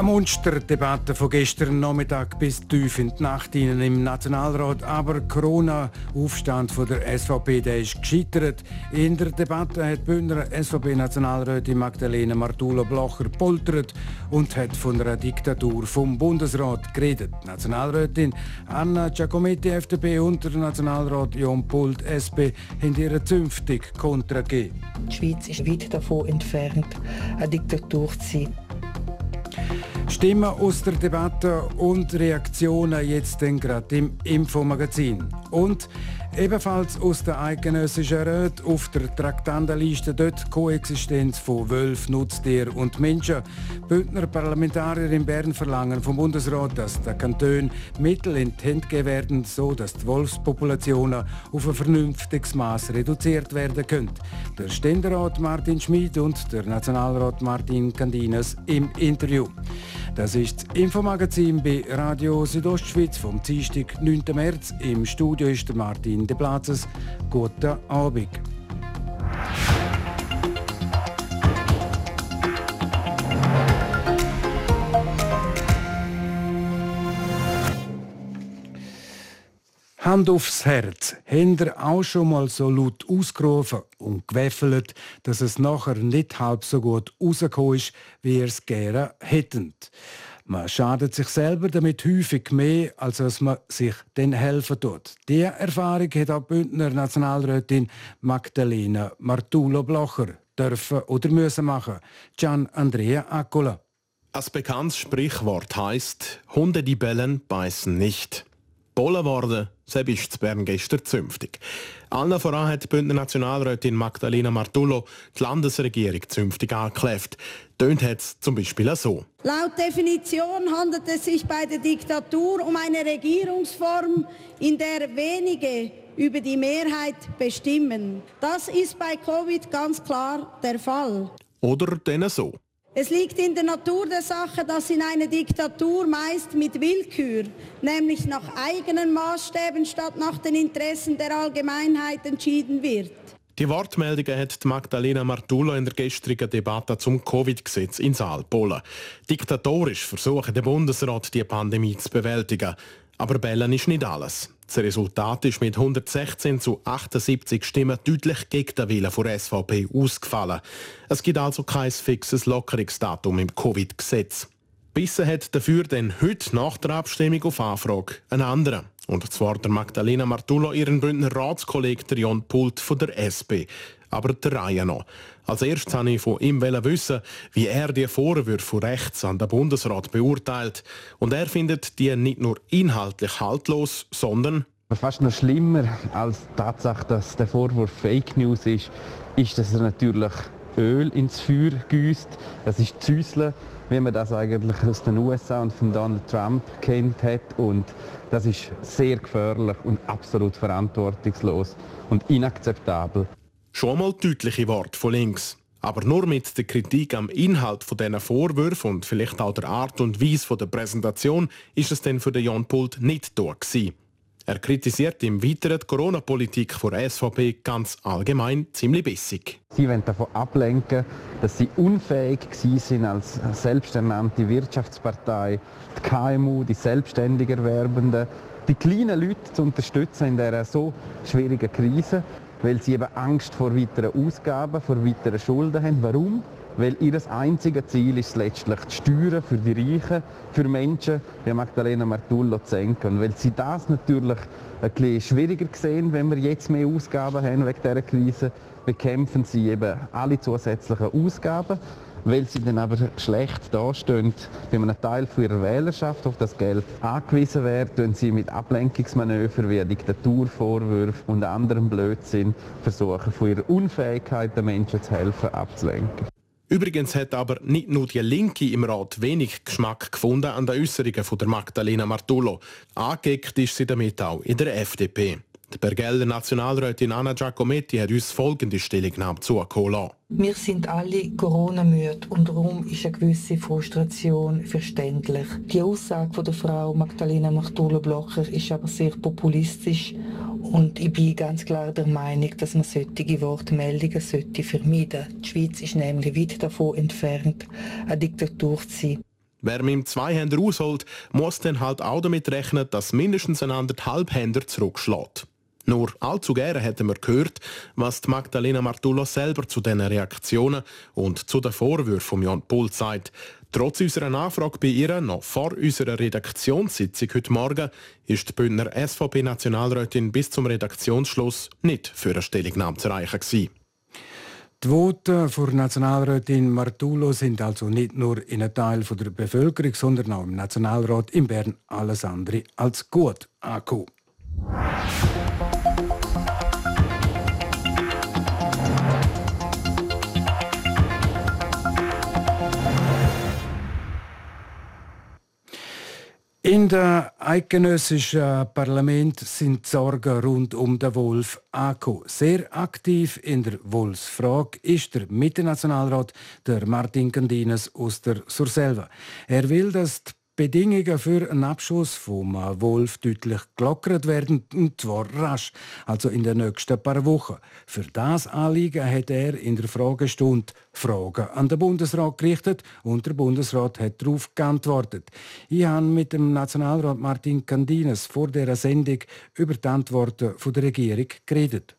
Eine Monsterdebatte von gestern Nachmittag bis tief in die Nacht hinein im Nationalrat. Aber Corona-Aufstand der SVP der ist gescheitert. In der Debatte hat Bündner SVP-Nationalrätin Magdalena Martula-Blocher poltert und hat von einer Diktatur vom Bundesrat geredet. Nationalrätin Anna Giacometti, FDP und der Nationalrat Jon Pult, SP, haben ihre zünftig Kontra gegeben. Die Schweiz ist weit davon entfernt, eine Diktatur zu sein. Stimmen aus der Debatte und Reaktionen jetzt gerade im Infomagazin. Und ebenfalls aus der eidgenössischen Räte auf der Traktandenliste dort die Koexistenz von Wölf, Nutztier und Menschen. Bündner Parlamentarier in Bern verlangen vom Bundesrat, dass der Kanton Mittel in die Hände gegeben werden, so dass die Wolfspopulationen auf ein vernünftiges Maß reduziert werden können. Der Ständerat Martin Schmid und der Nationalrat Martin Candines im Interview. Das ist das Infomagazin bei Radio Südostschweiz vom Dienstag, 9. März. Im Studio ist der Martin De Platzes. Guten Abend. Hand aufs Herz. Habt ihr auch schon mal so laut ausgerufen und gewäffelt, dass es nachher nicht halb so gut rausgekommen ist, wie ihr es gerne hättet? Man schadet sich selber damit häufig mehr, als dass man sich dann helfen tut. Diese Erfahrung hat auch Bündner Nationalrätin Magdalena Martulo-Blocher dürfen oder müssen machen. Gian Andrea Accola. Ein bekanntes Sprichwort heißt: Hunde, die bellen, beißen nicht. Bollen worden, selbst ist Bern gestern zünftig. Allen voran hat die Bündner Nationalrätin Magdalena Martullo die Landesregierung zünftig angekläfft. Tönt es zum Beispiel so. Laut Definition handelt es sich bei der Diktatur um eine Regierungsform, in der wenige über die Mehrheit bestimmen. Das ist bei Covid ganz klar der Fall. Oder denn so. Es liegt in der Natur der Sache, dass in einer Diktatur meist mit Willkür, nämlich nach eigenen Maßstäben statt nach den Interessen der Allgemeinheit entschieden wird. Die Wortmeldungen hat Magdalena Martullo in der gestrigen Debatte zum Covid-Gesetz in Saal Polen. Diktatorisch versucht der Bundesrat, die Pandemie zu bewältigen. Aber Bellen ist nicht alles. Das Resultat ist mit 116 zu 78 Stimmen deutlich gegen den Willen der SVP ausgefallen. Es gibt also kein fixes Lockerungsdatum im Covid-Gesetz. Bissen hat dafür dann heute nach der Abstimmung auf Anfrage einen anderen. Und zwar der Magdalena Martullo, ihren Bündner Ratskollegen Jon Pult von der SP. Aber der Reihe noch. Als erstes wollte ich von ihm wissen, wie er die Vorwürfe von rechts an den Bundesrat beurteilt. Und er findet die nicht nur inhaltlich haltlos, sondern Fast noch schlimmer als die Tatsache, dass der Vorwurf Fake News ist, ist, dass er natürlich Öl ins Feuer gießt. Das ist Züsle, wie man das eigentlich aus den USA und von Donald Trump kennt hat. Und das ist sehr gefährlich und absolut verantwortungslos und inakzeptabel. Schon mal deutliche Worte von links. Aber nur mit der Kritik am Inhalt von diesen Vorwürfen und vielleicht auch der Art und Weise der Präsentation ist es dann für den Jan Pult nicht gewesen. Er kritisiert im Weiteren die Corona-Politik der SVP ganz allgemein ziemlich bissig. Sie wollen davon ablenken, dass sie unfähig sind als selbsternannte Wirtschaftspartei, die KMU, die selbstständig Erwerbenden, die kleinen Leute zu unterstützen in dieser so schwierigen Krise weil sie eben Angst vor weiteren Ausgaben, vor weiteren Schulden haben. Warum? Weil ihr einziges Ziel ist letztlich die Steuern für die Reichen, für Menschen wie Magdalena Martullo zu senken. Weil sie das natürlich ein bisschen schwieriger sehen, wenn wir jetzt mehr Ausgaben haben wegen dieser Krise, bekämpfen sie eben alle zusätzlichen Ausgaben weil sie dann aber schlecht dastehen, bei einem Teil ihrer Wählerschaft auf das Geld angewiesen werden, sie mit Ablenkungsmanövern wie Diktaturvorwürfen und anderem Blödsinn versuchen, von ihrer Unfähigkeit den Menschen zu helfen, abzulenken. Übrigens hat aber nicht nur die Linke im Rat wenig Geschmack gefunden an den Äußerungen von der Magdalena Martullo. Angeckt ist sie damit auch in der FDP. Die Bergeller Nationalrätin Anna Giacometti hat uns folgende Stellungnahme zugekommen lassen. Wir sind alle Corona-müde und darum ist eine gewisse Frustration verständlich. Die Aussage von der Frau Magdalena Martula-Blocher ist aber sehr populistisch und ich bin ganz klar der Meinung, dass man solche Wortmeldungen sollte vermeiden sollte. Die Schweiz ist nämlich weit davon entfernt, eine Diktatur zu sein. Wer mit dem Zweihänder ausholt, muss dann halt auch damit rechnen, dass mindestens ein anderthalb Händer zurückschlägt. Nur allzu gerne hätten wir gehört, was Magdalena Martullo selber zu diesen Reaktionen und zu den Vorwürfen von Jan Pult sagt. Trotz unserer Nachfrage bei ihr noch vor unserer Redaktionssitzung heute Morgen ist die Bündner SVP-Nationalrätin bis zum Redaktionsschluss nicht für eine Stellungnahme zu erreichen gewesen. Die Voten für Nationalrätin Martulo sind also nicht nur in einem Teil der Bevölkerung, sondern auch im Nationalrat in Bern alles andere als gut angekommen. In der eidgenössischen Parlament sind Sorgen rund um den Wolf angekommen. Sehr aktiv in der Wolfsfrage ist der Mittenationalrat der Martin Candines aus der Surselva. Er will, dass die Bedingungen für einen Abschuss vom Wolf deutlich gelockert werden, und zwar rasch, also in den nächsten paar Wochen. Für das Anliegen hat er in der Fragestunde Fragen an den Bundesrat gerichtet und der Bundesrat hat darauf geantwortet. Ich habe mit dem Nationalrat Martin Candines vor der Sendung über die Antworten der Regierung geredet.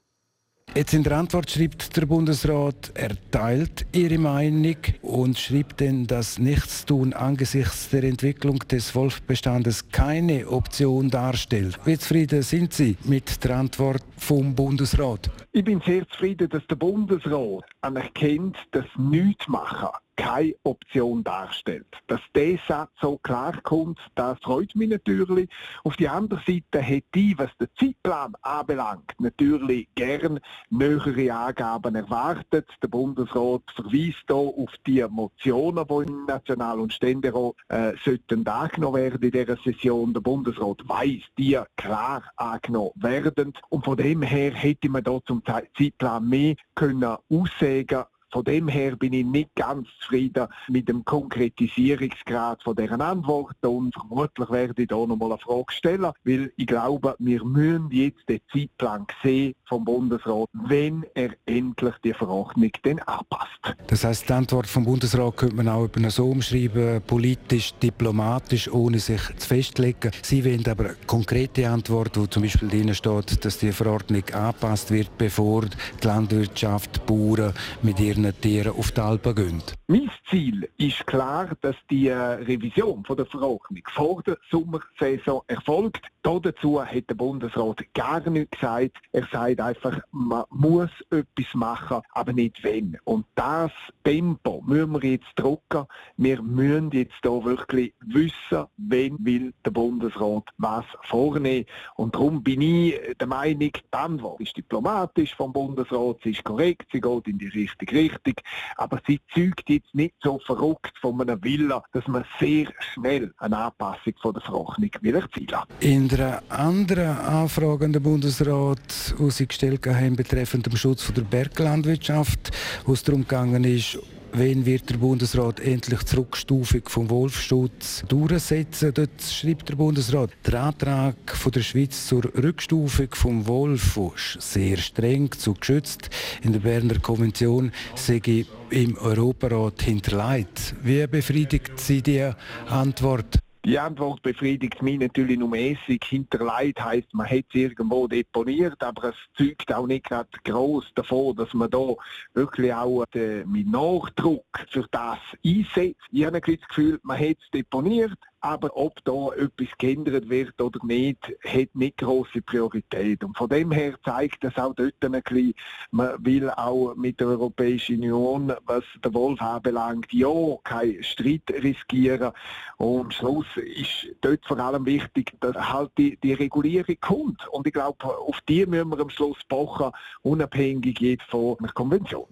Jetzt in der Antwort schreibt der Bundesrat, er teilt ihre Meinung und schreibt dann, dass Nichtstun angesichts der Entwicklung des Wolfbestandes keine Option darstellt. Wie zufrieden sind Sie mit der Antwort vom Bundesrat? Ich bin sehr zufrieden, dass der Bundesrat anerkennt, dass nichts machen keine Option darstellt. Dass dieser Satz so klar kommt, das freut mich natürlich. Auf die andere Seite hätte ich, was den Zeitplan anbelangt, natürlich gern nähere Angaben erwartet. Der Bundesrat verweist hier auf die Motionen, die im National- und Ständerat äh, sollten angenommen werden in dieser Session. Der Bundesrat weiß, die klar angenommen werden. Und von dem her hätte man da zum Zeitplan mehr können aussagen von dem her bin ich nicht ganz zufrieden mit dem Konkretisierungsgrad von deren Antwort und vermutlich werde ich da noch mal eine Frage stellen, weil ich glaube, wir müssen jetzt den Zeitplan sehen vom Bundesrat, wenn er endlich die Verordnung dann anpasst. Das heißt, die Antwort vom Bundesrat könnte man auch so umschreiben, politisch, diplomatisch, ohne sich zu festlegen. Sie wollen aber eine konkrete Antwort, wo zum Beispiel drin steht, dass die Verordnung angepasst wird, bevor die Landwirtschaft, die Bauern mit ihren eigenen Tieren auf die Alpen gehen? Mein Ziel ist klar, dass die äh, Revision der Verordnung vor der Sommersaison erfolgt. Dazu hat der Bundesrat gar nichts gesagt. Er sagt einfach, man muss etwas machen, aber nicht wenn. Und das Tempo müssen wir jetzt drucken. Wir müssen jetzt hier wirklich wissen, wenn will der Bundesrat was vornehmen. Und darum bin ich der Meinung, die Antwort ist diplomatisch vom Bundesrat, sie ist korrekt, sie geht in die richtige Richtung richtig, aber sie zeugt jetzt nicht so verrückt von einem Villa, dass man sehr schnell eine Anpassung von der Verordnung will erzielen In der anderen Anfrage an den Bundesrat, die Sie gestellt haben, betreffend den Schutz der Berglandwirtschaft, wo es darum gegangen ist, Wann wird der Bundesrat endlich die Zurückstufung vom Wolfschutz durchsetzen? Dort schreibt der Bundesrat, der Antrag von der Schweiz zur Rückstufung vom Wolf ist sehr streng zu geschützt. In der Berner Konvention sei im Europarat hinterlegt. Wie befriedigt Sie die Antwort? Die Antwort befriedigt mich natürlich nur mäßig. Hinterleid heisst, man hat es irgendwo deponiert, aber es zeugt auch nicht gerade gross davon, dass man da wirklich auch äh, mit Nachdruck für das einsetzt. Ich habe das Gefühl, man hat es deponiert, aber ob da etwas geändert wird oder nicht, hat nicht große Priorität. Und von dem her zeigt das auch dort ein bisschen, man will auch mit der Europäischen Union, was der Wolf anbelangt, ja, keinen Streit riskieren. Und am Schluss ist dort vor allem wichtig, dass halt die, die Regulierung kommt. Und ich glaube, auf die müssen wir am Schluss pochen, unabhängig von einer Konvention.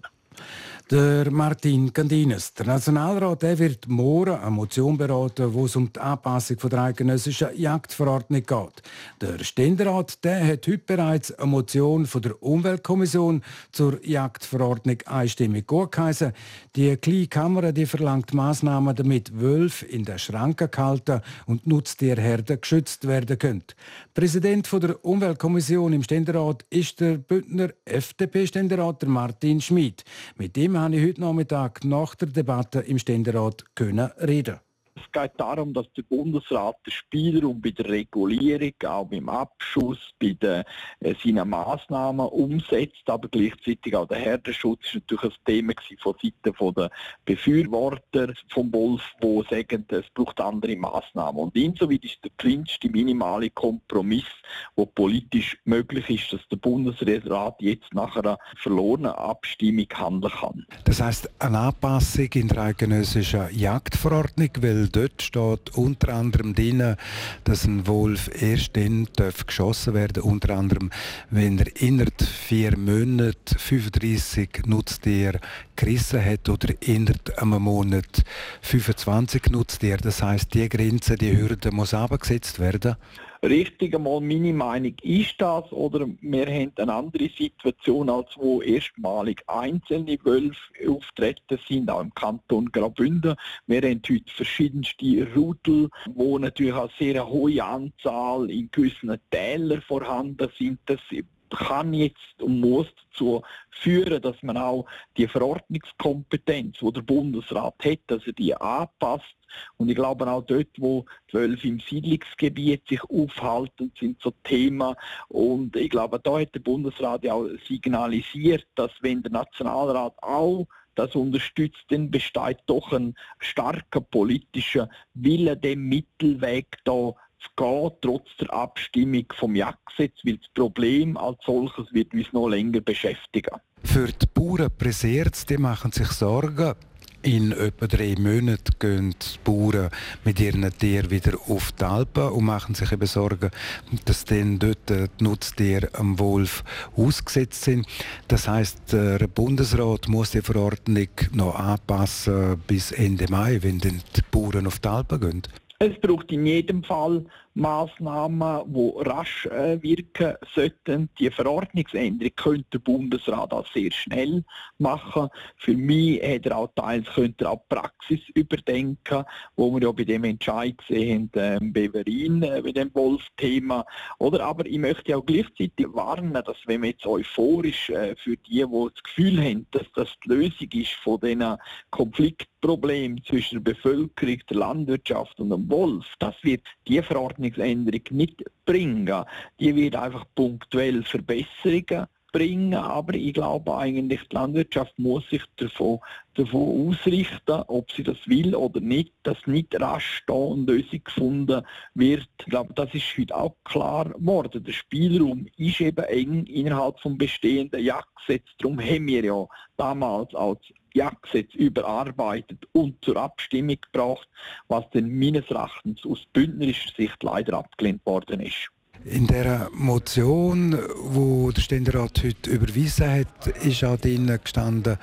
Der Martin Candines. Der Nationalrat der wird morgen eine Motion beraten, wo es um die Anpassung der eidgenössischen Jagdverordnung geht. Der Ständerat der hat heute bereits eine Motion von der Umweltkommission zur Jagdverordnung einstimmig gutgeheißen. Die kleine Kamera die verlangt Maßnahmen, damit Wölfe in der Schranke gehalten und Nutztierherden geschützt werden können. Präsident der Umweltkommission im Ständerat ist der Bündner FDP-Ständerat Martin Schmid. Mit ihm habe ich heute Nachmittag nach der Debatte im Ständerat reden es geht darum, dass der Bundesrat den Spielraum bei der Regulierung, auch beim Abschuss, bei den, äh, seinen Massnahmen umsetzt, aber gleichzeitig auch der Herdenschutz ist natürlich ein Thema von Seiten der Befürworter vom Wolf, die sagen, es braucht andere Massnahmen. Und insoweit ist der kleinste minimale Kompromiss, der politisch möglich ist, dass der Bundesrat jetzt nach einer verlorenen Abstimmung handeln kann. Das heißt eine Anpassung in der eidgenössischen Jagdverordnung, weil dort steht unter anderem drin, dass ein Wolf erst dann darf geschossen werden unter anderem, wenn er innerhalb vier Monaten 35 Nutztiere gerissen hat oder innerhalb einem Monat 25 Nutztiere. Das heißt, die Grenze, die Hürde muss abgesetzt werden richtig einmal meine Meinung ist das oder wir haben eine andere Situation, als wo erstmalig einzelne Wölfe auftreten sind, auch im Kanton Graubünden. Wir haben heute verschiedenste Rudel, wo natürlich auch sehr hohe Anzahl in gewissen Tälern vorhanden sind. Das kann jetzt und muss dazu führen, dass man auch die Verordnungskompetenz, die der Bundesrat hat, dass er die anpasst. Und ich glaube auch dort, wo die Wölfe im Siedlungsgebiet sich aufhalten, sind so Themen. Und ich glaube, da hat der Bundesrat ja auch signalisiert, dass wenn der Nationalrat auch das unterstützt, dann besteht doch ein starker politischer Wille, den Mittelweg da zu gehen, trotz der Abstimmung vom Jagdgesetz, weil das Problem als solches wird uns noch länger beschäftigen. Für die Bauern pressiert die machen sich Sorgen. In etwa drei Monaten gehen die Bauern mit ihren Tieren wieder auf die Alpen und machen sich eben Sorgen, dass dann dort die Nutztiere am Wolf ausgesetzt sind. Das heißt, der Bundesrat muss die Verordnung noch anpassen bis Ende Mai, wenn dann die Bauern auf die Alpen gehen. Es braucht in jedem Fall Massnahmen, die rasch äh, wirken sollten. Die Verordnungsänderung könnte der Bundesrat auch sehr schnell machen. Für mich hat er auch teils könnte er auch Praxis überdenken, wo wir ja bei dem Entscheid gesehen haben, äh, Beverin, äh, bei dem Wolf-Thema. Aber ich möchte auch gleichzeitig warnen, dass wenn man jetzt euphorisch äh, für die, die das Gefühl haben, dass das die Lösung ist von diesen Konfliktproblemen zwischen der Bevölkerung, der Landwirtschaft und dem Wolf, das wird die Verordnungsänderung nicht bringen. Die wird einfach punktuell Verbesserungen bringen, aber ich glaube eigentlich, die Landwirtschaft muss sich davon, davon ausrichten, ob sie das will oder nicht, dass nicht rasch da eine Lösung gefunden wird. Ich glaube, das ist heute auch klar geworden. Der Spielraum ist eben eng innerhalb des bestehenden Jagdgesetzes. Darum haben wir ja damals als Jagdgesetz überarbeitet und zur Abstimmung gebracht, was denn meines Erachtens aus bündnerischer Sicht leider abgelehnt worden ist. In der Motion, wo der Ständerat heute überwiesen hat, ist auch drinnen gestanden,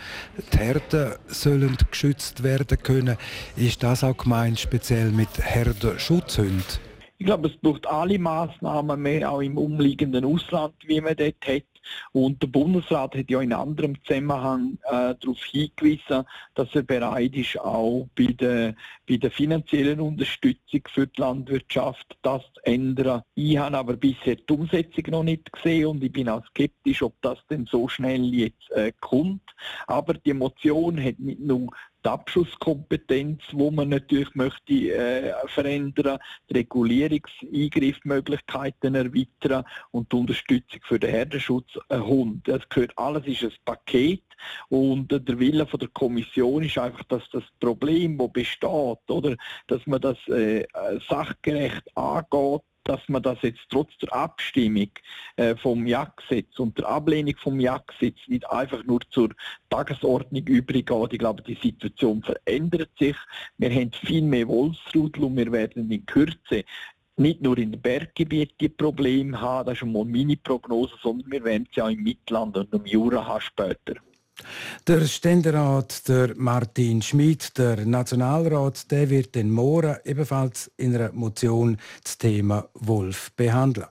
die Herden sollen geschützt werden können. Ist das auch gemeint speziell mit Herdenschutzhunden? Ich glaube, es braucht alle Maßnahmen mehr, auch im umliegenden Ausland, wie man dort hat. Und der Bundesrat hat ja in anderem Zusammenhang äh, darauf hingewiesen, dass er bereit ist, auch bei der, bei der finanziellen Unterstützung für die Landwirtschaft das zu ändern. Ich habe aber bisher die Umsetzung noch nicht gesehen und ich bin auch skeptisch, ob das denn so schnell jetzt äh, kommt. Aber die Motion hat nicht nur die Abschusskompetenz, wo man natürlich möchte äh, verändern, die Regulierungseingriffmöglichkeiten erweitern und die Unterstützung für den Herdenschutz ein Hund. Das gehört alles ist ein Paket und der Wille von der Kommission ist einfach, dass das Problem, das besteht, oder, dass man das äh, sachgerecht angeht dass man das jetzt trotz der Abstimmung äh, vom Jagdgesetz und der Ablehnung vom Jagdgesetz nicht einfach nur zur Tagesordnung übergeht. Ich glaube, die Situation verändert sich. Wir haben viel mehr Wolfsrudel und wir werden in Kürze nicht nur in den Berggebieten Probleme haben, das ist schon mal meine Prognose, sondern wir werden es ja im Mittelland und im Jura haben später. Der Ständerat, der Martin Schmid, der Nationalrat, der wird den morgen ebenfalls in einer Motion das Thema Wolf behandeln.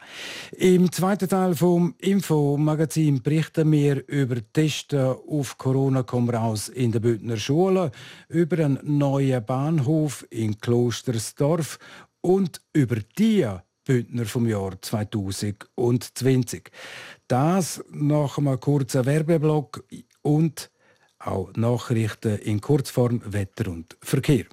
Im zweiten Teil vom Infomagazin berichten wir über Testen auf Corona komm raus in der Bündner Schule, über einen neuen Bahnhof in Klostersdorf und über die Bündner vom Jahr 2020. Das nach einem kurzen Werbeblock und auch Nachrichten in Kurzform Wetter und Verkehr.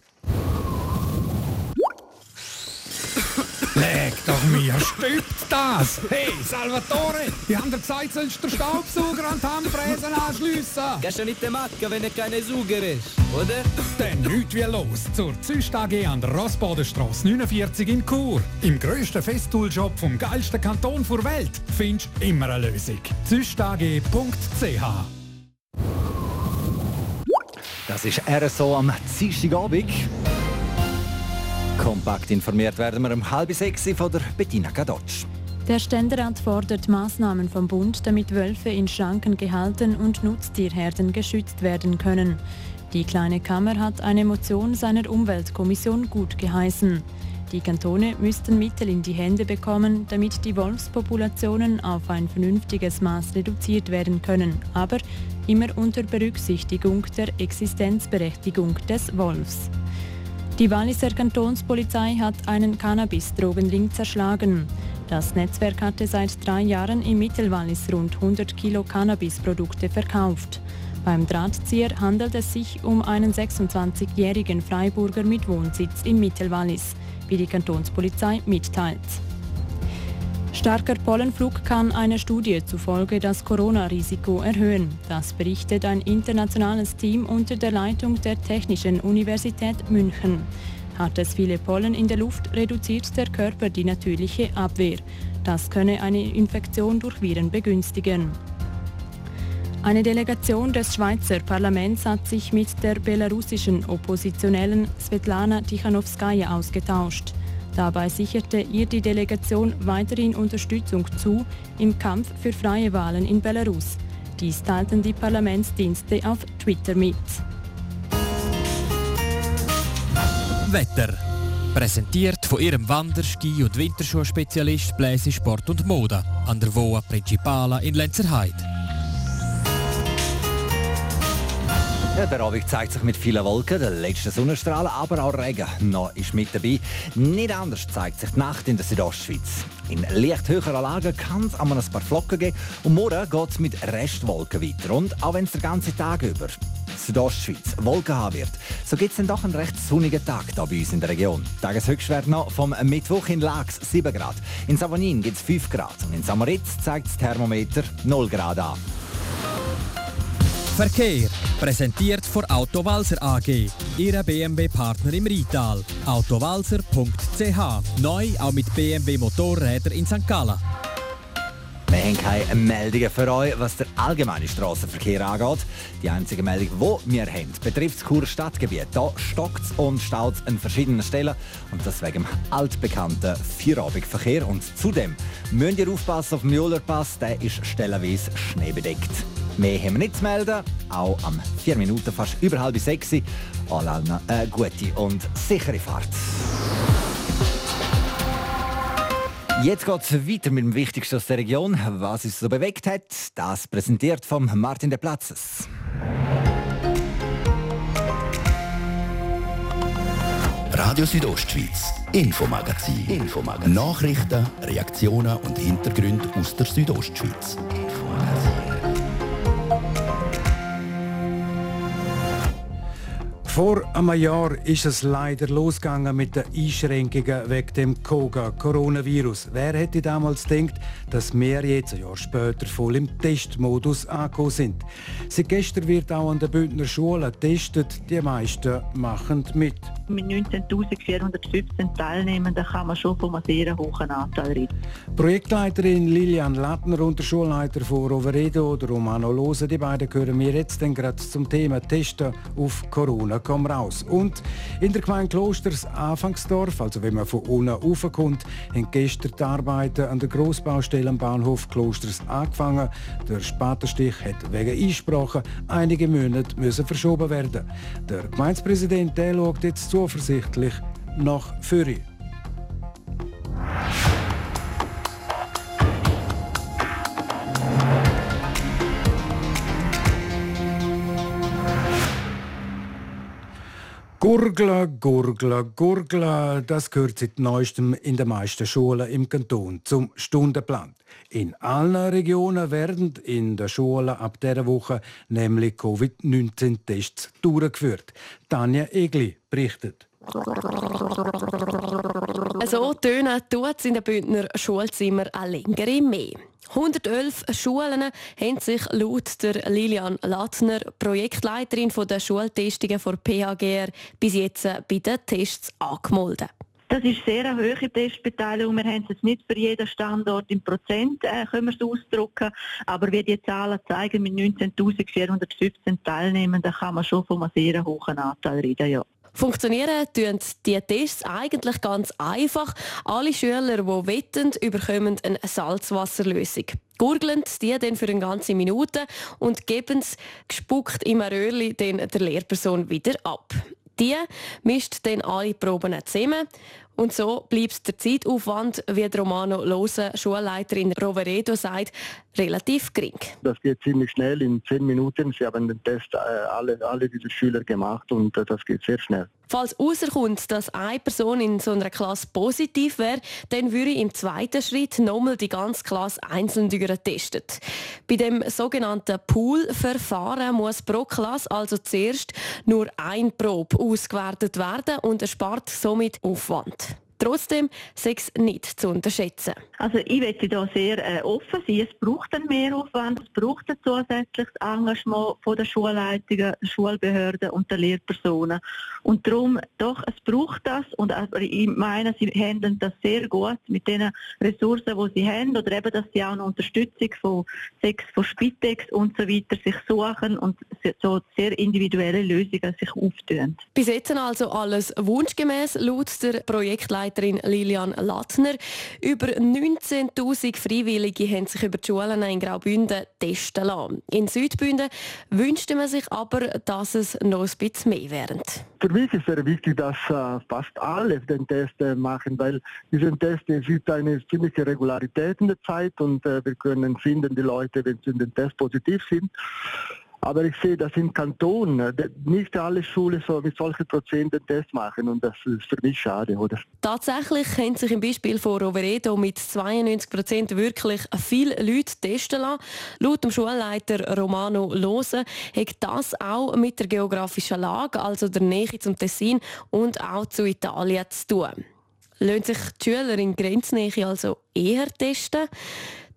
Leg doch mir, stützt das! Hey, Salvatore, die haben dir gesagt, sollst du den Staubsauger an die Handfräsen anschliessen. Kannst du nicht machen, wenn er keine Sauger ist, oder? Dann nichts wie los zur Züst AG an der Rossbodenstrasse 49 in Chur. Im grössten Festool-Shop vom geilsten Kanton der Welt findest du immer eine Lösung. züstag.ch Das ist RSO am Dienstagabend. Kompakt informiert werden wir um halb sechs von der Bettina Kadotsch. Der Ständerat fordert Maßnahmen vom Bund, damit Wölfe in Schranken gehalten und Nutztierherden geschützt werden können. Die kleine Kammer hat eine Motion seiner Umweltkommission gut geheißen. Die Kantone müssten Mittel in die Hände bekommen, damit die Wolfspopulationen auf ein vernünftiges Maß reduziert werden können, aber immer unter Berücksichtigung der Existenzberechtigung des Wolfs. Die Walliser Kantonspolizei hat einen Cannabis-Drogenring zerschlagen. Das Netzwerk hatte seit drei Jahren im Mittelwallis rund 100 Kilo Cannabis-Produkte verkauft. Beim Drahtzieher handelt es sich um einen 26-jährigen Freiburger mit Wohnsitz im Mittelwallis, wie die Kantonspolizei mitteilt. Starker Pollenflug kann einer Studie zufolge das Corona-Risiko erhöhen. Das berichtet ein internationales Team unter der Leitung der Technischen Universität München. Hat es viele Pollen in der Luft, reduziert der Körper die natürliche Abwehr. Das könne eine Infektion durch Viren begünstigen. Eine Delegation des Schweizer Parlaments hat sich mit der belarussischen Oppositionellen Svetlana Tichanowskaja ausgetauscht. Dabei sicherte ihr die Delegation weiterhin Unterstützung zu im Kampf für freie Wahlen in Belarus. Dies teilten die Parlamentsdienste auf Twitter mit. Wetter. Präsentiert von ihrem Wander-, Ski- und Winterschuhspezialist Bläse Sport und Mode an der Voa Principala in Lenzerheide. Ja, der Abend zeigt sich mit vielen Wolken, der letzte Sonnenstrahlen, aber auch Regen noch ist mit dabei. Nicht anders zeigt sich die Nacht in der Südostschweiz. In leicht höherer Lage kann es ein paar Flocken geben und morgen geht es mit Restwolken weiter. Und auch wenn es den ganzen Tag über Südostschweiz Wolken haben wird, so gibt es dann doch einen recht sonnigen Tag hier bei uns in der Region. Tageshochschwert noch vom Mittwoch in Lax 7 Grad. In Savonin gibt es 5 Grad und in Samoritz zeigt das Thermometer 0 Grad an. Verkehr. Präsentiert von Autowalzer AG. Ihre BMW-Partner im Rital. Autowalzer.ch. Neu auch mit BMW Motorräder in St. Gallen. Wir haben keine Meldungen für euch, was der allgemeine Straßenverkehr angeht. Die einzige Meldung, die wir haben, betrifft das Churer Stadtgebiet. Da stockt und staut an verschiedenen Stellen. Und das wegen dem altbekannten Vierabendverkehr. Und zudem müsst ihr aufpassen auf dem Mühlerpass, der ist stellenweise schneebedeckt. Mehr haben wir nicht zu melden. Auch am 4 Minuten fast über halb sechs. Allen eine gute und sichere Fahrt. Jetzt geht es weiter mit dem Wichtigsten aus der Region. Was uns so bewegt hat, das präsentiert vom Martin de Platzes. Radio Südostschweiz, Infomagazin. Infomagazin. Nachrichten, Reaktionen und Hintergründe aus der Südostschweiz. Vor einem Jahr ist es leider losgegangen mit den Einschränkungen wegen dem Koga-Coronavirus. Wer hätte damals gedacht, dass wir jetzt ein Jahr später voll im Testmodus angekommen sind? Seit gestern wird auch an den Bündner Schulen getestet. Die meisten machen mit. Mit 19.415 Teilnehmenden kann man schon von einem sehr hohen Anteil reden. Projektleiterin Lilian Lattner und der Schulleiter von Roveredo, Romano Lose, die beiden gehören mir jetzt gerade zum Thema Testen auf Corona. Komm raus. Und in der Gemeinde Klosters Anfangsdorf, also wenn man von unten raufkommt, haben gestern die Arbeiten an der Grossbaustelle am Bahnhof Klosters angefangen. Der Spatenstich hat wegen Einsprachen einige Monate müssen verschoben werden. Der Gemeindepräsident schaut jetzt zuversichtlich nach vorne. Gurgler, Gurgler, Gurgler, das gehört seit neuestem in den meisten Schulen im Kanton zum Stundenplan. In allen Regionen werden in den Schulen ab dieser Woche nämlich Covid-19-Tests durchgeführt. Tanja Egli berichtet. So tönen tut es in den Bündner Schulzimmer eine längere mehr. 111 Schulen haben sich laut der Lilian Lattner, Projektleiterin der Schultestungen von PHGR, bis jetzt bei den Tests angemeldet. Das ist sehr eine hohe Testbeteiligung. Wir haben es nicht für jeden Standort im Prozent, äh, können wir es ausdrücken. Aber wie die Zahlen zeigen, mit 19.415 Teilnehmenden kann man schon von einem sehr hohen Anteil reden. Ja. Funktionieren tun die Tests eigentlich ganz einfach. Alle Schüler, die wetten, bekommen eine Salzwasserlösung. Gurgeln die dann für eine ganze Minute und geben es gespuckt im Röhrli der Lehrperson wieder ab. Die mischt dann alle Proben zusammen und so bleibt der Zeitaufwand, wie Romano Lose, Schulleiterin Roveredo, sagt, relativ gering. Das geht ziemlich schnell, in zehn Minuten. Sie haben den Test äh, alle, alle diese Schüler gemacht und äh, das geht sehr schnell. Falls herauskommt, dass eine Person in so einer Klasse positiv wäre, dann würde im zweiten Schritt nochmal die ganze Klasse einzeln getestet. Bei dem sogenannten Pool-Verfahren muss pro Klasse also zuerst nur ein Probe ausgewertet werden und erspart somit Aufwand. Trotzdem sei es nicht zu unterschätzen. Also ich möchte da sehr äh, offen sein. Es braucht einen Mehraufwand, es braucht ein zusätzliches Engagement von der Schulleitungen, Schulbehörden und der Lehrpersonen. Und darum, doch, es braucht das und ich meine, sie handeln das sehr gut mit den Ressourcen, die sie haben oder eben, dass sie auch eine Unterstützung von Sex, von Spitex und so weiter sich suchen und so sehr individuelle Lösungen sich auftun. Bis jetzt also alles wunschgemäß laut der Projektleiterin Lilian Lattner. Über 19'000 Freiwillige haben sich über die Schulen in Graubünden testen lassen. In Südbünden wünschte man sich aber, dass es noch ein bisschen mehr wären. Für mich ist sehr wichtig, dass äh, fast alle den Test äh, machen, weil diesen Test es gibt eine ziemliche Regularität in der Zeit und äh, wir können finden die Leute, wenn sie in den Test positiv sind. Aber ich sehe, dass im Kanton nicht alle Schulen so mit solchen Prozenten Tests machen und das ist für mich schade, oder? Tatsächlich können sich im Beispiel von Roveredo mit 92 Prozent wirklich viele Leute testen lassen. Laut dem Schulleiter Romano Lose hat das auch mit der geografischen Lage, also der Nähe zum Tessin und auch zu Italien zu tun. Lassen sich die Schüler in Grenznähe also eher testen?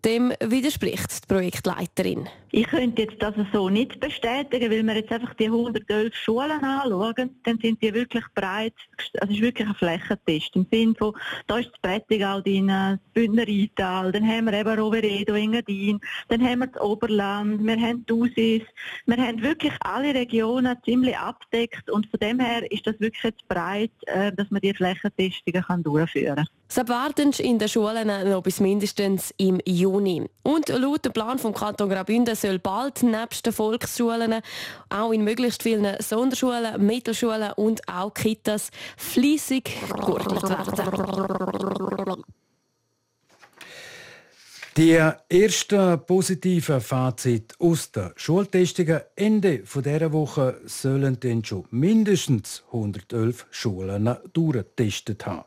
Dem widerspricht die Projektleiterin. Ich könnte jetzt das so nicht bestätigen, weil wir jetzt einfach die 111 Schulen anschauen, dann sind die wirklich breit, also es ist wirklich ein Flächentest im Sinne von, da ist das Prättigau drin, das Bündner Rheintal, dann haben wir eben Roveredo, Engadin, dann haben wir das Oberland, wir haben Dusis, wir haben wirklich alle Regionen ziemlich abdeckt und von dem her ist das wirklich jetzt breit, äh, dass man die Flächentestungen durchführen kann. Sie warten in den Schulen noch bis mindestens im Juni. Und laut dem Plan vom Kanton Graubünden soll bald nebst den Volksschulen auch in möglichst vielen Sonderschulen, Mittelschulen und auch Kitas fließig geordnet werden. Die ersten positiven Fazit aus den Schultestungen Ende dieser Woche sollen dann schon mindestens 111 Schulen durchgetestet haben.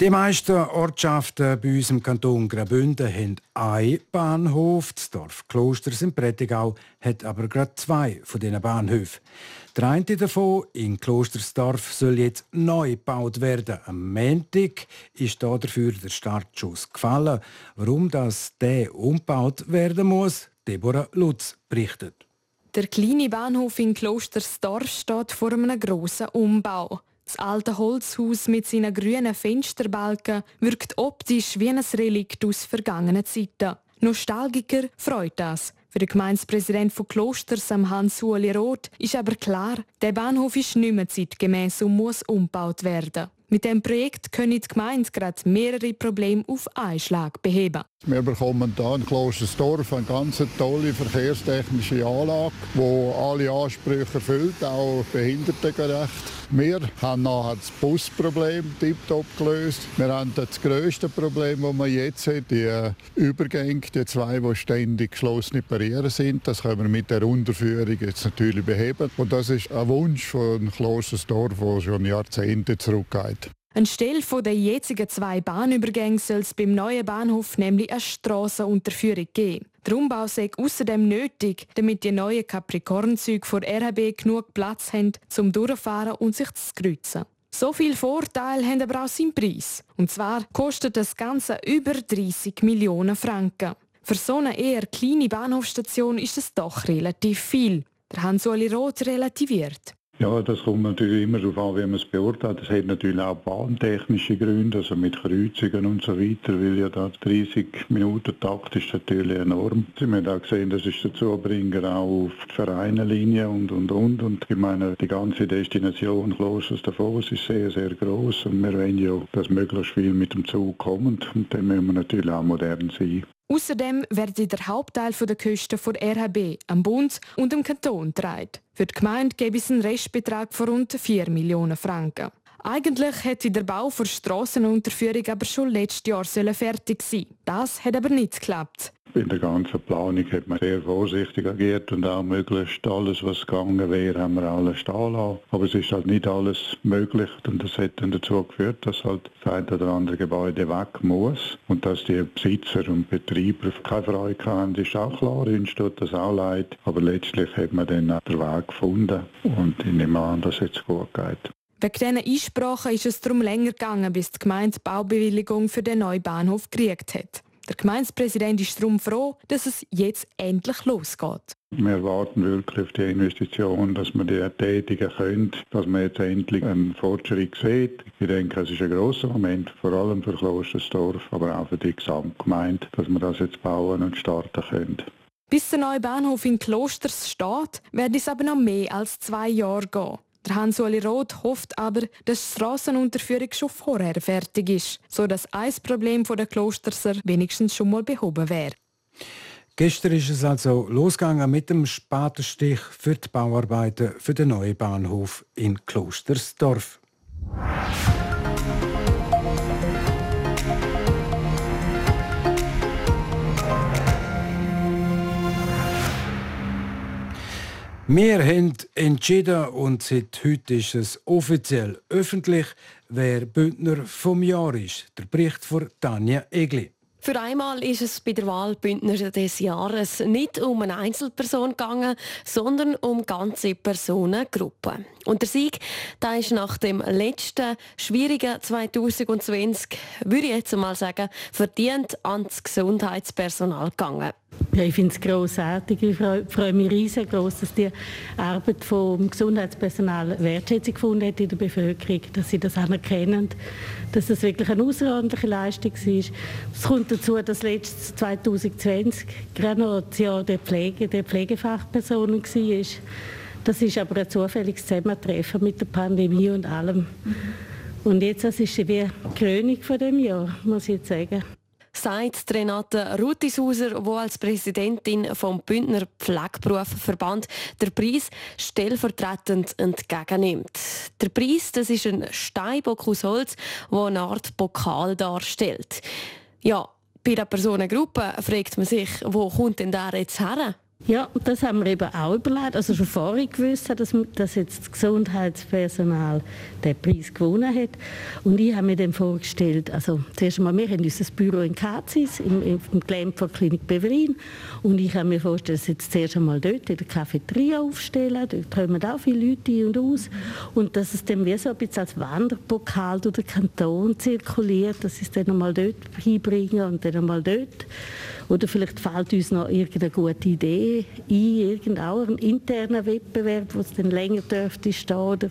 Die meisten Ortschaften bei uns im Kanton Graubünden haben einen Bahnhof. Das Dorf Klosters in Prättigau hat aber gerade zwei von diesen Bahnhöfen. Der eine davon in Klostersdorf soll jetzt neu gebaut werden. Am Montag ist da dafür der Startschuss gefallen. Warum das der umgebaut werden muss, Deborah Lutz berichtet. Der kleine Bahnhof in Klostersdorf steht vor einem grossen Umbau. Das alte Holzhaus mit seinen grünen Fensterbalken wirkt optisch wie ein Relikt aus vergangenen Zeiten. Nostalgiker freut das. Für den Gemeindepräsident von Klosters, Hans-Ueli Roth, ist aber klar, der Bahnhof ist nicht mehr zeitgemäß und muss umgebaut werden. Mit dem Projekt können die Gemeinde gerade mehrere Probleme auf einen Schlag beheben. Wir bekommen hier in Klostersdorf eine ganz tolle verkehrstechnische Anlage, die alle Ansprüche erfüllt, auch behindertengerecht. Wir haben nachher das Busproblem tiptop gelöst. Wir haben das grösste Problem, das wir jetzt haben, die Übergänge, die zwei, die ständig geschlossene Barrieren sind. Das können wir mit der Unterführung jetzt natürlich beheben. Und das ist ein Wunsch von Klostersdorf, der schon Jahrzehnte zurückgeht. Anstelle der jetzigen zwei Bahnübergänge soll es beim neuen Bahnhof nämlich eine Strassenunterführung geben. Der Umbau sei außerdem nötig, damit die neuen Capricorn-Züge von RHB genug Platz haben, zum Durchfahren und sich zu kreuzen. So viel Vorteile haben aber auch seinen Preis. Und zwar kostet das Ganze über 30 Millionen Franken. Für so eine eher kleine Bahnhofstation ist es doch relativ viel. Der Hans-Uli Roth relativiert. Ja, das kommt natürlich immer darauf an, wie man es beurteilt. Das hat natürlich auch bahntechnische Gründe, also mit Kreuzungen und so weiter, weil ja da 30 Minuten Takt ist natürlich enorm. Sie haben auch gesehen, das ist der Zubringer auch auf die Vereinenlinie und, und, und. Und ich meine, die ganze Destination Klosters Davos ist sehr, sehr groß und wir wollen ja, dass möglichst viel mit dem Zug kommt. Und dann müssen wir natürlich auch modern sein. Außerdem werde der Hauptteil der Kosten von RHB am Bund und dem Kanton getragen. Für die Gemeinde gäbe es einen Restbetrag von rund 4 Millionen Franken. Eigentlich hätte der Bau für Strassenunterführung aber schon letztes Jahr fertig sein Das hat aber nicht geklappt. In der ganzen Planung hat man sehr vorsichtig agiert und auch möglichst alles, was gegangen wäre, haben wir alles stehen lassen. Aber es ist halt nicht alles möglich und das hat dann dazu geführt, dass halt das eine oder andere Gebäude weg muss und dass die Besitzer und Betreiber keine Freude haben, ist auch klar, uns tut das auch leid. Aber letztlich hat man dann auch den Weg gefunden und ich nehme an, dass es jetzt gut geht. Wegen diesen Einsprachen ist es darum länger gegangen, bis die Gemeinde Baubewilligung für den neuen Bahnhof gekriegt hat. Der Gemeindepräsident ist darum froh, dass es jetzt endlich losgeht. Wir warten wirklich auf die Investition, dass wir die tätigen können, dass man jetzt endlich einen Fortschritt sieht. Ich denke, es ist ein grosser Moment, vor allem für Klostersdorf, aber auch für die Gesamtgemeinde, dass wir das jetzt bauen und starten können. Bis der neue Bahnhof in Klosters steht, wird es aber noch mehr als zwei Jahre gehen. Der Hans-Uli Roth hofft aber, dass die Strassenunterführung schon vorher fertig ist, sodass ein Problem der Klosterser wenigstens schon mal behoben wäre. Gestern ist es also losgegangen mit dem Spatenstich für die Bauarbeiten für den neuen Bahnhof in Klostersdorf. Wir haben entschieden und seit heute ist es offiziell öffentlich, wer Bündner vom Jahr ist. Der Bericht von Tanja Egli. Für einmal ist es bei der Wahl Bündner des Jahres nicht um eine Einzelperson gegangen, sondern um ganze Personengruppen. Und der Sieg, da ist nach dem letzten schwierigen 2020, würde ich jetzt mal sagen, verdient ans Gesundheitspersonal gegangen. Ja, ich finde es grossartig. Ich freue, freue mich riesig groß, dass die Arbeit vom Gesundheitspersonal Wertschätzung gefunden hat in der Bevölkerung, dass sie das anerkennen, dass das wirklich eine außerordentliche Leistung ist. Es kommt dazu, dass letztes 2020 gerade noch das Jahr der Pflege, der Pflegefachpersonen war. Das ist aber ein zufälliges Zusammentreffen mit der Pandemie und allem. Und jetzt das ist wie Krönung von dem Jahr, muss ich jetzt sagen sagt Renate Rutishauser, die als Präsidentin vom Bündner Pflegeberufverband der Preis stellvertretend entgegennimmt. Der Preis das ist ein Steinbock aus Holz, der eine Art Pokal darstellt. Ja, bei der Personengruppe fragt man sich, wo kommt denn der jetzt her? Ja, das haben wir eben auch überlegt. Also schon vorher gewusst, dass, dass jetzt das Gesundheitspersonal den Preis gewonnen hat. Und ich habe mir dann vorgestellt, also zuerst einmal, wir haben unser Büro in Kazis, im, im Glämpfer Klinik Beverin. Und ich habe mir vorgestellt, dass jetzt zuerst einmal dort in der Cafeteria aufstellen. Dort kommen auch viele Leute ein und aus. Und dass es dann wie so ein bisschen als Wanderpokal durch den Kanton zirkuliert, dass sie es dann einmal dort hinbringen und dann einmal dort. Oder vielleicht fällt uns noch irgendeine gute Idee ein, irgendeinen internen Wettbewerb, wo es dann länger dürfte stehen. Oder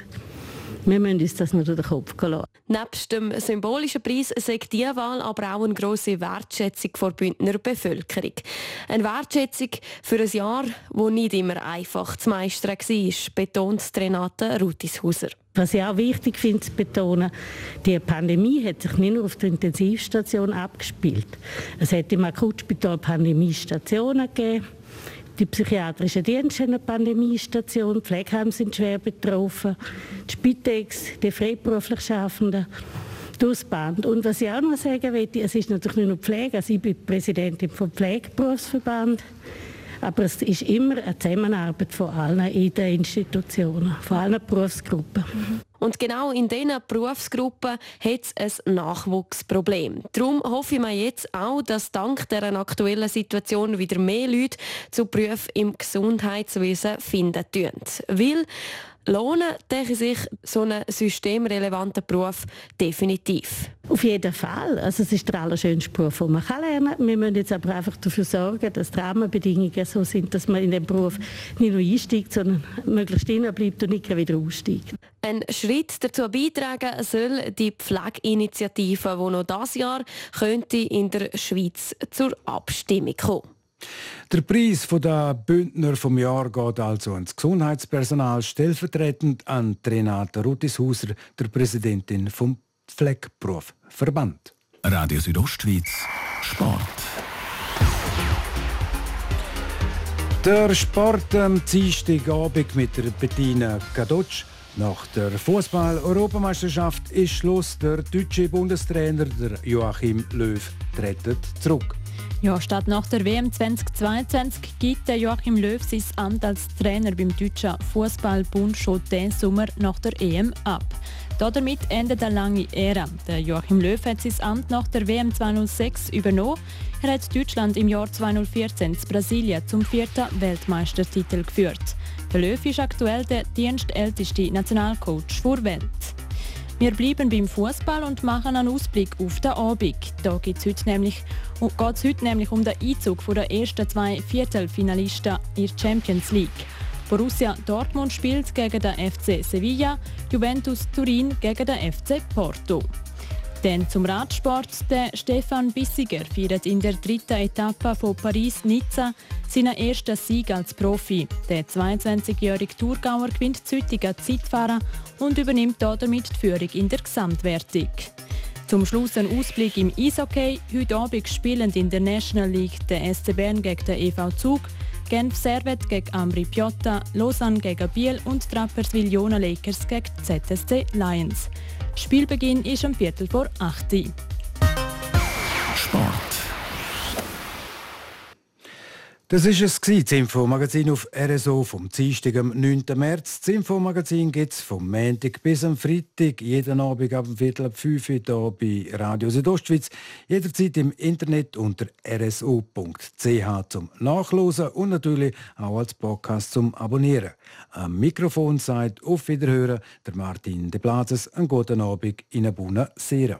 wir müssen uns das noch durch den Kopf lassen. Neben dem symbolischen Preis sagt diese Wahl aber auch eine grosse Wertschätzung vor Bündner Bevölkerung. Eine Wertschätzung für ein Jahr, das nicht immer einfach zu meistern war, betont Renate Rutishauser. Was ich auch wichtig finde zu betonen, die Pandemie hat sich nicht nur auf der Intensivstation abgespielt. Es hat im Akutspital Pandemiestationen gegeben. Die psychiatrischen Dienste haben eine Pandemiestation, die Pflegeheime sind schwer betroffen, die Spitex, die freiberuflich Schaffenden durchs Band. Und was ich auch noch sagen möchte, es ist natürlich nicht nur Pflege, also ich bin Präsidentin vom Pflegeberufsverband, aber es ist immer eine Zusammenarbeit von allen in den Institutionen, von allen Berufsgruppen. Und genau in diesen Berufsgruppen hat es ein Nachwuchsproblem. Darum hoffe ich mir jetzt auch, dass dank der aktuellen Situation wieder mehr Leute zu Berufen im Gesundheitswesen finden. Weil lohnen, denke sich so einen systemrelevanten Beruf definitiv. Auf jeden Fall. Also es ist der allerschönste Beruf, den man lernen kann. Wir müssen jetzt aber einfach dafür sorgen, dass die Rahmenbedingungen so sind, dass man in den Beruf nicht nur einsteigt, sondern möglichst drinnen bleibt und nicht wieder aussteigt. Ein Schritt dazu beitragen soll die Pflegeinitiative, die noch dieses Jahr könnte in der Schweiz zur Abstimmung kommen der Preis der Bündner vom Jahr geht also ans Gesundheitspersonal, stellvertretend an Renate Rutishauser, der Präsidentin vom Pflegberufverband. Radio Südostschweiz, Sport. Der Sport am Dienstagabend mit der Bettina Kadocz. Nach der Fußball-Europameisterschaft ist Schluss. Der deutsche Bundestrainer der Joachim Löw tritt zurück. Ja, statt nach der WM 2022 gibt der Joachim Löw sein Amt als Trainer beim deutschen Fußballbund schon diesen Sommer nach der EM ab. Damit endet eine lange Ära. Der Joachim Löw hat sein Amt nach der WM 2006 übernommen. Er hat Deutschland im Jahr 2014 zu Brasilien zum vierten Weltmeistertitel geführt. Der Löw ist aktuell der dienstälteste Nationalcoach der Welt. Wir bleiben beim Fußball und machen einen Ausblick auf den Abend. Da geht es heute, nämlich, heute nämlich um den Einzug der ersten zwei Viertelfinalisten in der Champions League. Borussia Dortmund spielt gegen den FC Sevilla, Juventus Turin gegen den FC Porto. Dann zum Radsport. Der Stefan Bissiger feiert in der dritten Etappe von Paris-Nizza seinen ersten Sieg als Profi. Der 22-jährige Tourgauer gewinnt züchtiger Zeitfahrer und übernimmt damit die Führung in der Gesamtwertung. Zum Schluss ein Ausblick im Eishockey. Heute Abend spielen in der National League der SC Bern gegen den EV Zug, Genf Servet gegen Ambri Piotta, Lausanne gegen Biel und Trapperswil Jona Lakers gegen ZSC Lions. Spielbeginn ist um Viertel vor 8 Uhr. Das ist es, das Infomagazin auf RSO vom Dienstag am 9. März. Das Infomagazin gibt es vom Montag bis am Freitag, jeden Abend ab dem Viertel ab 5 Uhr hier bei Radio Südostschweiz. Jederzeit im Internet unter rso.ch zum Nachlosen und natürlich auch als Podcast zum Abonnieren. Am Mikrofon sagt auf Wiederhören der Martin De Blazes. Einen guten Abend in einer Buona Sera.